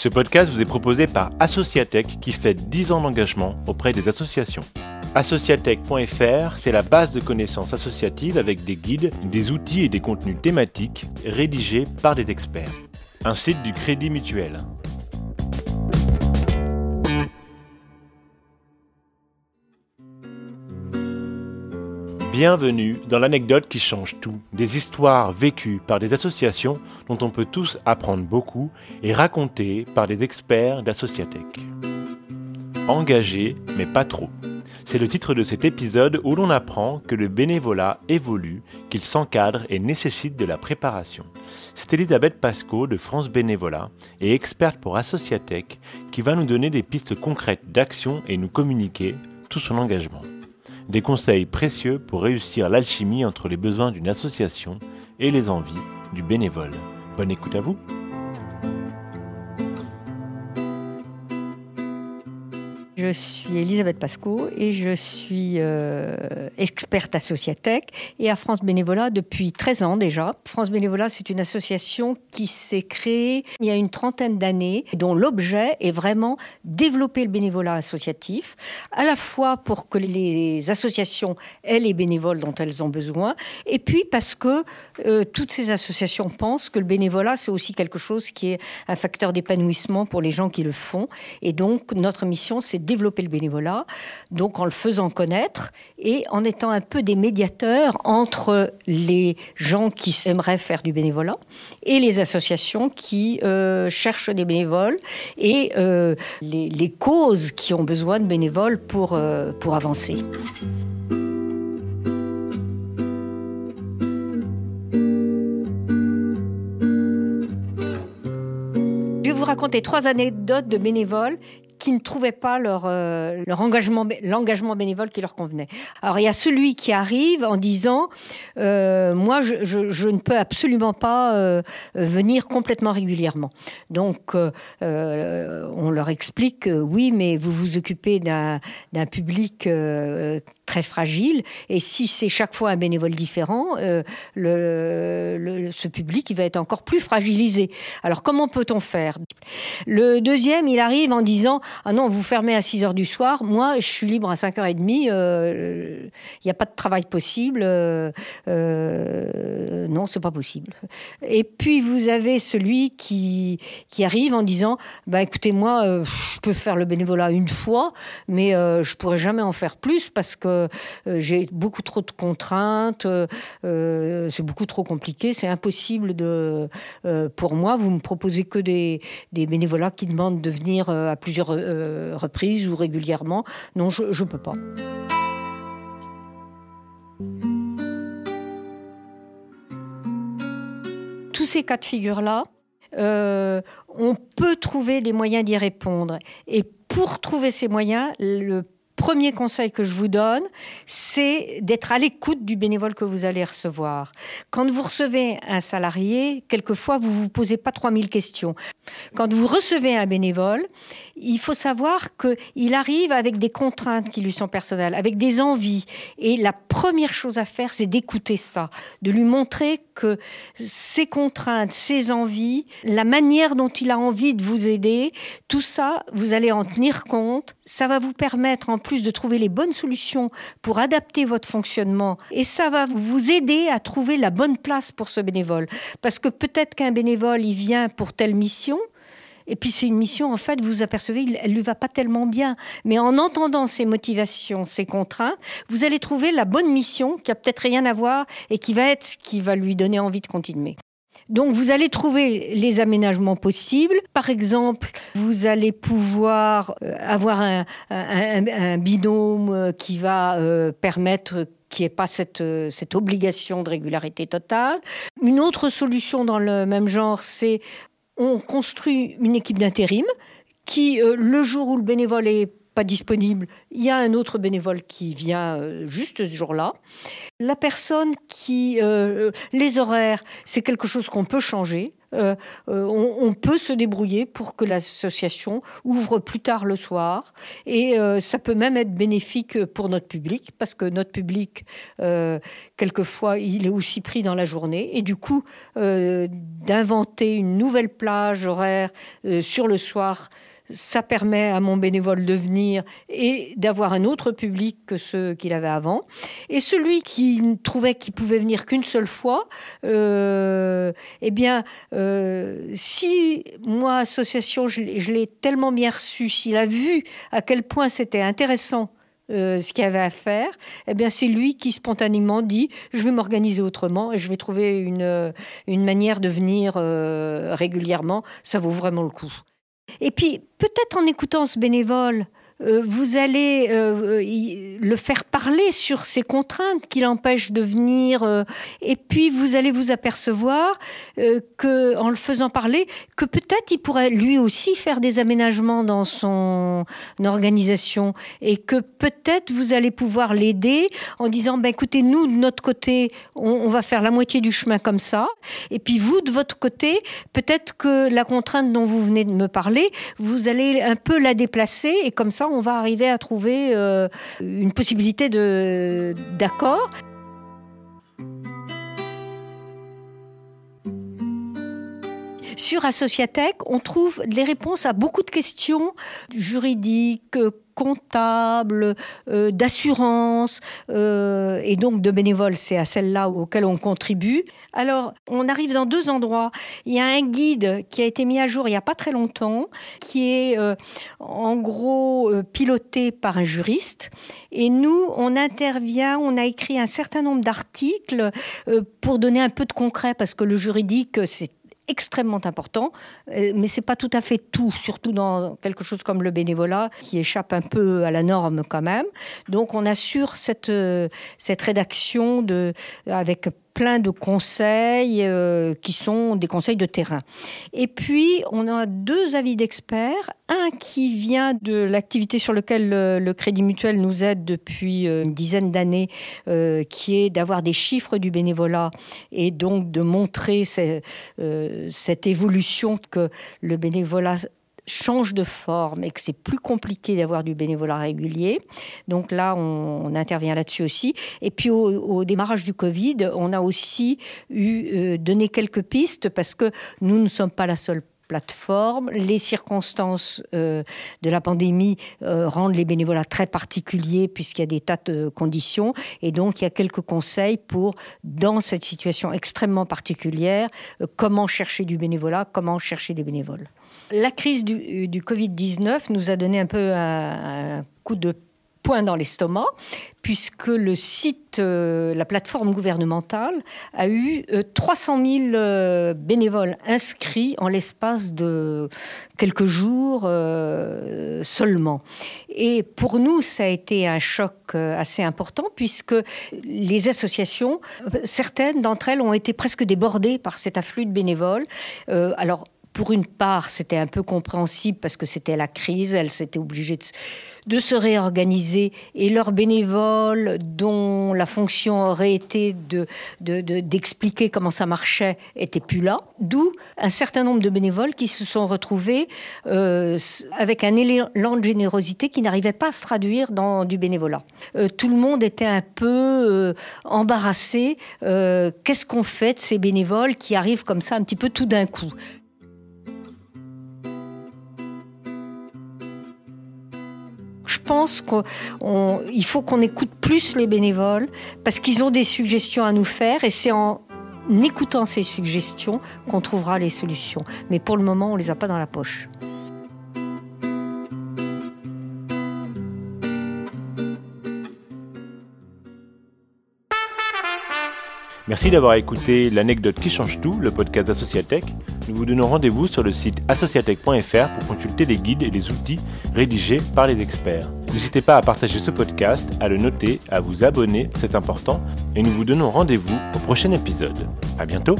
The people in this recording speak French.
Ce podcast vous est proposé par Associatech qui fait 10 ans d'engagement auprès des associations. Associatech.fr, c'est la base de connaissances associatives avec des guides, des outils et des contenus thématiques rédigés par des experts. Un site du Crédit Mutuel. Bienvenue dans l'anecdote qui change tout, des histoires vécues par des associations dont on peut tous apprendre beaucoup et racontées par des experts d'Associatech. Engagé, mais pas trop. C'est le titre de cet épisode où l'on apprend que le bénévolat évolue, qu'il s'encadre et nécessite de la préparation. C'est Elisabeth Pasco de France Bénévolat et experte pour Associatech qui va nous donner des pistes concrètes d'action et nous communiquer tout son engagement des conseils précieux pour réussir l'alchimie entre les besoins d'une association et les envies du bénévole. Bonne écoute à vous Je suis Elisabeth Pasco et je suis euh, experte associatech et à France Bénévolat depuis 13 ans déjà. France Bénévolat, c'est une association qui s'est créée il y a une trentaine d'années, dont l'objet est vraiment développer le bénévolat associatif, à la fois pour que les associations aient les bénévoles dont elles ont besoin, et puis parce que euh, toutes ces associations pensent que le bénévolat, c'est aussi quelque chose qui est un facteur d'épanouissement pour les gens qui le font. Et donc, notre mission, c'est développer le bénévolat, donc en le faisant connaître et en étant un peu des médiateurs entre les gens qui aimeraient faire du bénévolat et les associations qui euh, cherchent des bénévoles et euh, les, causes qui ont besoin de bénévoles pour, euh, pour avancer. Je vais vous raconter trois anecdotes de bénévoles qui ne trouvaient pas leur, euh, engagement, l'engagement bénévole qui leur convenait. Alors il y a celui qui arrive en disant euh, moi je, ne peux absolument pas euh, venir complètement régulièrement. Donc on leur explique oui mais vous vous occupez d'un public très fragile. Et si c'est chaque fois un bénévole différent, euh, ce public il va être encore plus fragilisé. Alors comment peut-on faire? Le deuxième, il arrive en disant Ah non, vous fermez à 6 heures du soir, moi je suis libre à 5h30, euh, il n'y a pas de travail possible. Euh, euh, non, c'est pas possible. Et puis vous avez celui qui, qui arrive en disant bah, écoutez, moi je peux faire le bénévolat une fois, mais je pourrais jamais en faire plus parce que euh, j'ai beaucoup trop de contraintes, euh, euh, c'est beaucoup trop compliqué, c'est impossible de, pour moi. Vous me proposez que des, des bénévolats qui demandent de venir à plusieurs reprises ou régulièrement. Non, je ne peux pas. Tous ces cas de figure-là, on peut trouver des moyens d'y répondre. Et pour trouver ces moyens, le premier conseil que je vous donne, c'est d'être à l'écoute du bénévole que vous allez recevoir. Quand vous recevez un salarié, quelquefois, vous vous posez pas 3000 questions. Quand vous recevez un bénévole, il faut savoir qu'il arrive avec des contraintes qui lui sont personnelles, avec des envies. Et la première chose à faire, c'est d'écouter ça, de lui montrer que ses contraintes, ses envies, la manière dont il a envie de vous aider, tout ça, vous allez en tenir compte. Ça va vous permettre en plus de trouver les bonnes solutions pour adapter votre fonctionnement. Et ça va vous aider à trouver la bonne place pour ce bénévole. Parce que peut-être qu'un bénévole, il vient pour telle mission, et puis c'est une mission, en fait, vous apercevez, elle lui va pas tellement bien. Mais en entendant ses motivations, ses contraintes, vous allez trouver la bonne mission qui a peut-être rien à voir et qui va être ce qui va lui donner envie de continuer. Donc vous allez trouver les aménagements possibles. Par exemple, vous allez pouvoir euh, avoir un, binôme euh, qui va euh, permettre qu'il n'y ait pas cette, obligation de régularité totale. Une autre solution dans le même genre, c'est on construit une équipe d'intérim qui, le jour où le bénévole est pas disponible, il y a un autre bénévole qui vient euh, juste ce jour-là. La personne qui... Euh, les horaires, c'est quelque chose qu'on peut changer. Euh, on, peut se débrouiller pour que l'association ouvre plus tard le soir. Et ça peut même être bénéfique pour notre public, parce que notre public, quelquefois, il est aussi pris dans la journée. Et du coup, d'inventer une nouvelle plage horaire sur le soir, ça permet à mon bénévole de venir et d'avoir un autre public que ceux qu'il avait avant. Et celui qui trouvait qu'il pouvait venir qu'une seule fois, euh, eh bien, euh, si moi, association, je, l'ai tellement bien reçu, s'il a vu à quel point c'était intéressant euh, ce qu'il avait à faire, eh bien c'est lui qui spontanément dit je vais m'organiser autrement et je vais trouver une, une manière de venir régulièrement. Ça vaut vraiment le coup. Et puis, peut-être en écoutant ce bénévole, vous allez euh, le faire parler sur ces contraintes qui l'empêchent de venir, euh, et puis vous allez vous apercevoir que, en le faisant parler, que peut-être il pourrait lui aussi faire des aménagements dans son organisation, et que peut-être vous allez pouvoir l'aider en disant, ben écoutez, nous de notre côté, on, on va faire la moitié du chemin comme ça, et puis vous de votre côté, peut-être que la contrainte dont vous venez de me parler, vous allez un peu la déplacer, et comme ça on va arriver à trouver euh, une possibilité d'accord. Sur Associatech, on trouve les réponses à beaucoup de questions juridiques, comptable, euh, d'assurance euh, et donc de bénévoles. C'est à celle-là auxquelles on contribue. Alors, on arrive dans deux endroits. Il y a un guide qui a été mis à jour il n'y a pas très longtemps, qui est euh, en gros piloté par un juriste. Et nous, on intervient, on a écrit un certain nombre d'articles pour donner un peu de concret, parce que le juridique, c'est extrêmement important, euh, mais c'est pas tout à fait tout, surtout dans quelque chose comme le bénévolat qui échappe un peu à la norme quand même. Donc on assure cette euh, cette rédaction de avec plein de conseils euh, qui sont des conseils de terrain. Et puis, on a deux avis d'experts. Un qui vient de l'activité sur laquelle le, Crédit Mutuel nous aide depuis euh, une dizaine d'années, euh, qui est d'avoir des chiffres du bénévolat et donc de montrer cette évolution que le bénévolat change de forme et que c'est plus compliqué d'avoir du bénévolat régulier. Donc là, on, intervient là-dessus aussi. Et puis au, démarrage du Covid, on a aussi eu euh, donné quelques pistes parce que nous ne sommes pas la seule Les circonstances euh, de la pandémie euh, rendent les bénévolats très particuliers puisqu'il y a des tas de conditions. Et donc, il y a quelques conseils pour, dans cette situation extrêmement particulière, comment chercher du bénévolat, comment chercher des bénévoles. La crise du, Covid-19 nous a donné un peu un, coup de poing dans l'estomac, puisque le site, euh, la plateforme gouvernementale, a eu 300 euh, 000 euh, bénévoles inscrits en l'espace de quelques jours seulement. Et pour nous, ça a été un choc assez important, puisque les associations, certaines d'entre elles ont été presque débordées par cet afflux de bénévoles. alors, pour une part, c'était un peu compréhensible parce que c'était la crise, elles s'étaient obligées de, se réorganiser et leurs bénévoles, dont la fonction aurait été d'expliquer de, comment ça marchait, n'étaient plus là. D'où un certain nombre de bénévoles qui se sont retrouvés euh, avec un élan de générosité qui n'arrivait pas à se traduire dans du bénévolat. Euh, tout le monde était un peu euh, embarrassé. Qu'est-ce qu'on fait de ces bénévoles qui arrivent comme ça un petit peu tout d'un coup? Pense qu'il faut qu'on écoute plus les bénévoles parce qu'ils ont des suggestions à nous faire et c'est en écoutant ces suggestions qu'on trouvera les solutions. Mais pour le moment, on ne les a pas dans la poche. Merci d'avoir écouté l'anecdote qui change tout, le podcast d'Associatech. Nous vous donnons rendez-vous sur le site associatech.fr pour consulter les guides et les outils rédigés par les experts. N'hésitez pas à partager ce podcast, à le noter, à vous abonner, c'est important, et nous vous donnons rendez-vous au prochain épisode. À bientôt!